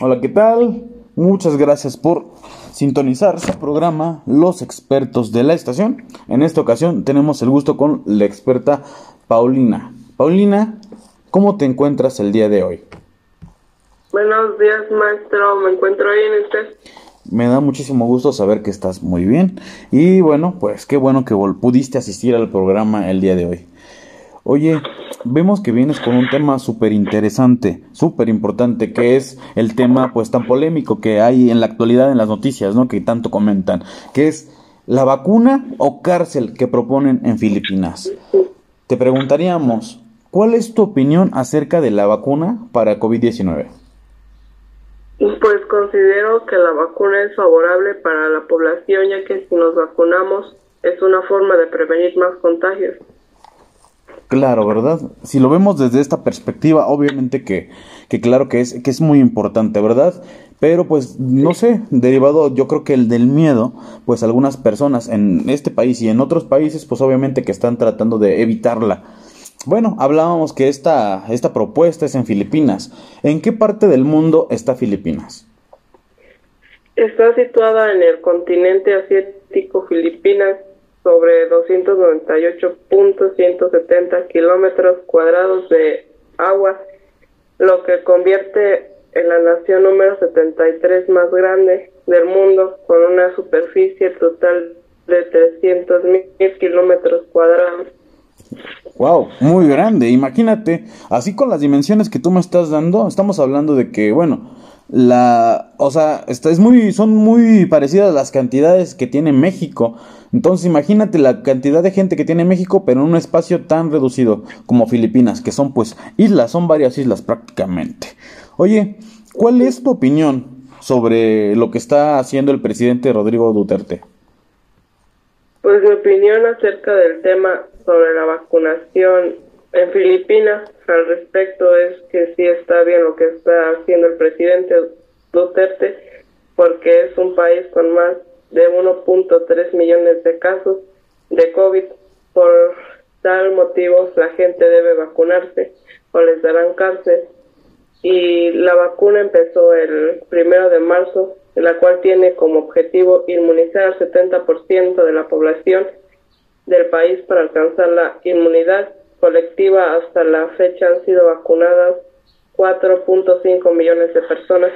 Hola, ¿qué tal? Muchas gracias por sintonizar su programa Los expertos de la estación. En esta ocasión tenemos el gusto con la experta Paulina. Paulina, ¿cómo te encuentras el día de hoy? Buenos días, maestro. ¿Me encuentro bien usted? Me da muchísimo gusto saber que estás muy bien. Y bueno, pues qué bueno que pudiste asistir al programa el día de hoy. Oye, vemos que vienes con un tema súper interesante, súper importante, que es el tema pues tan polémico que hay en la actualidad en las noticias, ¿no? Que tanto comentan, que es la vacuna o cárcel que proponen en Filipinas. Te preguntaríamos, ¿cuál es tu opinión acerca de la vacuna para COVID-19? Pues considero que la vacuna es favorable para la población, ya que si nos vacunamos es una forma de prevenir más contagios. Claro, ¿verdad? Si lo vemos desde esta perspectiva, obviamente que, que claro que es, que es muy importante, ¿verdad? Pero pues no sé, derivado yo creo que el del miedo, pues algunas personas en este país y en otros países, pues obviamente que están tratando de evitarla. Bueno, hablábamos que esta, esta propuesta es en Filipinas. ¿En qué parte del mundo está Filipinas? Está situada en el continente asiático Filipinas, sobre 298.170 kilómetros cuadrados de agua, lo que convierte en la nación número 73 más grande del mundo, con una superficie total de 300 mil kilómetros cuadrados. Wow, muy grande. Imagínate, así con las dimensiones que tú me estás dando, estamos hablando de que, bueno, la, o sea, esta es muy, son muy parecidas las cantidades que tiene México. Entonces imagínate la cantidad de gente que tiene México, pero en un espacio tan reducido como Filipinas, que son pues islas, son varias islas prácticamente. Oye, ¿cuál es tu opinión sobre lo que está haciendo el presidente Rodrigo Duterte? Pues mi opinión acerca del tema sobre la vacunación en Filipinas al respecto es que sí está bien lo que está haciendo el presidente Duterte porque es un país con más de 1.3 millones de casos de COVID. Por tal motivo la gente debe vacunarse o les darán cárcel. Y la vacuna empezó el primero de marzo, la cual tiene como objetivo inmunizar al 70% de la población del país para alcanzar la inmunidad colectiva hasta la fecha han sido vacunadas 4.5 millones de personas.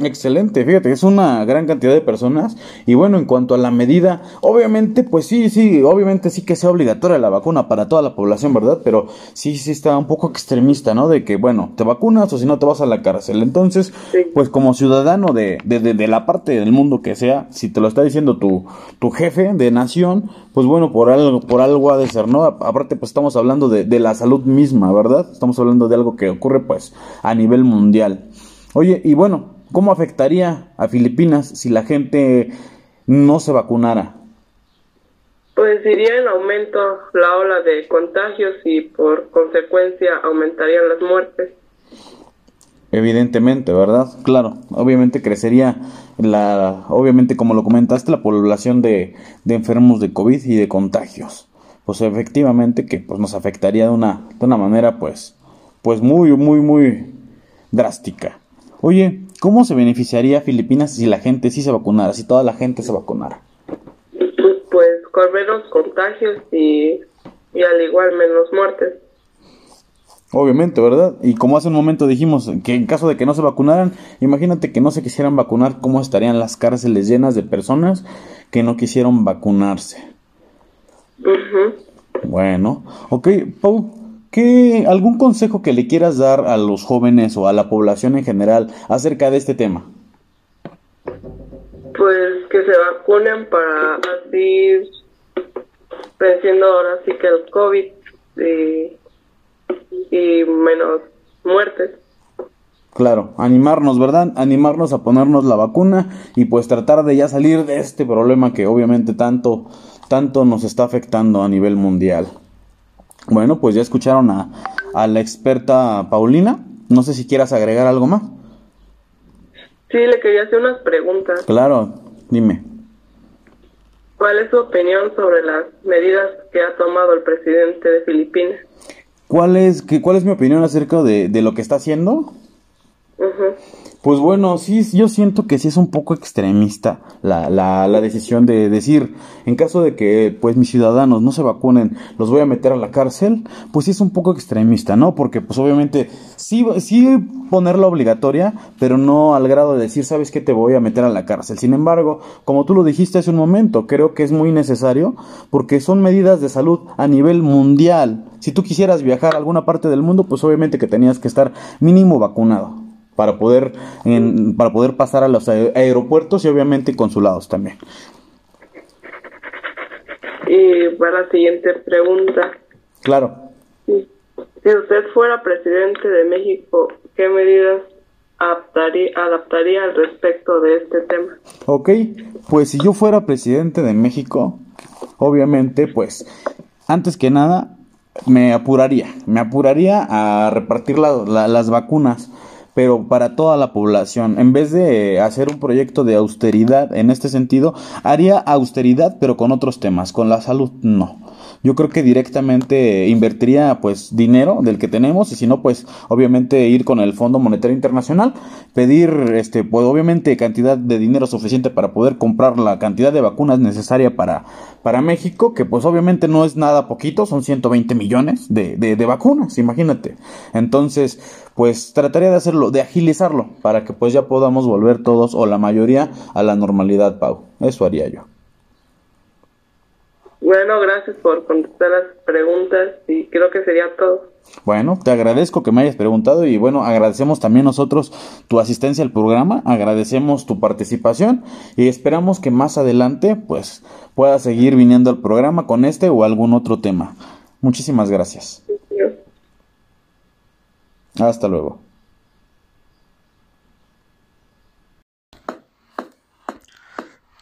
Excelente, fíjate, es una gran cantidad de personas. Y bueno, en cuanto a la medida, obviamente, pues sí, sí, obviamente sí que sea obligatoria la vacuna para toda la población, ¿verdad? Pero sí, sí está un poco extremista, ¿no? De que, bueno, te vacunas o si no te vas a la cárcel. Entonces, pues como ciudadano de, de, de, la parte del mundo que sea, si te lo está diciendo tu, tu jefe de nación, pues bueno, por algo, por algo ha de ser, ¿no? Aparte, pues estamos hablando de, de la salud misma, ¿verdad? Estamos hablando de algo que ocurre, pues, a nivel mundial. Oye, y bueno, ¿Cómo afectaría a Filipinas si la gente no se vacunara? Pues iría en aumento la ola de contagios y por consecuencia aumentarían las muertes. Evidentemente, ¿verdad? Claro, obviamente crecería la, obviamente como lo comentaste, la población de, de enfermos de COVID y de contagios. Pues efectivamente que pues nos afectaría de una, de una manera pues, pues muy, muy, muy drástica. Oye, ¿cómo se beneficiaría Filipinas si la gente sí se vacunara, si toda la gente se vacunara? Pues con menos contagios y, y al igual menos muertes. Obviamente, ¿verdad? Y como hace un momento dijimos que en caso de que no se vacunaran, imagínate que no se quisieran vacunar, ¿cómo estarían las cárceles llenas de personas que no quisieron vacunarse? Bueno, ok, Pau, ¿Qué, ¿Algún consejo que le quieras dar a los jóvenes o a la población en general acerca de este tema? Pues que se vacunen para así venciendo ahora sí que el COVID y, y menos muertes. Claro, animarnos, ¿verdad? Animarnos a ponernos la vacuna y pues tratar de ya salir de este problema que obviamente tanto, tanto nos está afectando a nivel mundial. Bueno, pues ya escucharon a, a la experta Paulina. No sé si quieras agregar algo más. Sí, le quería hacer unas preguntas. Claro, dime. ¿Cuál es su opinión sobre las medidas que ha tomado el presidente de Filipinas? ¿Cuál es, que, cuál es mi opinión acerca de, de lo que está haciendo? Pues bueno, sí, yo siento que sí es un poco extremista la, la, la, decisión de decir, en caso de que pues mis ciudadanos no se vacunen, los voy a meter a la cárcel, pues sí es un poco extremista, ¿no? Porque pues obviamente sí, sí ponerla obligatoria, pero no al grado de decir, sabes que te voy a meter a la cárcel. Sin embargo, como tú lo dijiste hace un momento, creo que es muy necesario porque son medidas de salud a nivel mundial. Si tú quisieras viajar a alguna parte del mundo, pues obviamente que tenías que estar mínimo vacunado para poder, en, para poder pasar a los aeropuertos y obviamente consulados también. Y para la siguiente pregunta. Claro. Si usted fuera presidente de México, ¿qué medidas adaptaría, adaptaría al respecto de este tema? Ok, pues si yo fuera presidente de México, obviamente, pues, antes que nada, me apuraría, me apuraría a repartir la, las vacunas pero para toda la población. En vez de hacer un proyecto de austeridad en este sentido, haría austeridad pero con otros temas, con la salud no yo creo que directamente invertiría pues dinero del que tenemos y si no pues obviamente ir con el Fondo Monetario Internacional, pedir este pues obviamente cantidad de dinero suficiente para poder comprar la cantidad de vacunas necesaria para para México, que pues obviamente no es nada poquito, son 120 millones de, de, de vacunas, imagínate. Entonces, pues trataría de hacerlo, de agilizarlo, para que pues ya podamos volver todos o la mayoría a la normalidad, Pau. Eso haría yo. Bueno, gracias por contestar las preguntas y creo que sería todo. Bueno, te agradezco que me hayas preguntado y bueno, agradecemos también nosotros tu asistencia al programa, agradecemos tu participación y esperamos que más adelante pues puedas seguir viniendo al programa con este o algún otro tema. Muchísimas gracias. Hasta luego.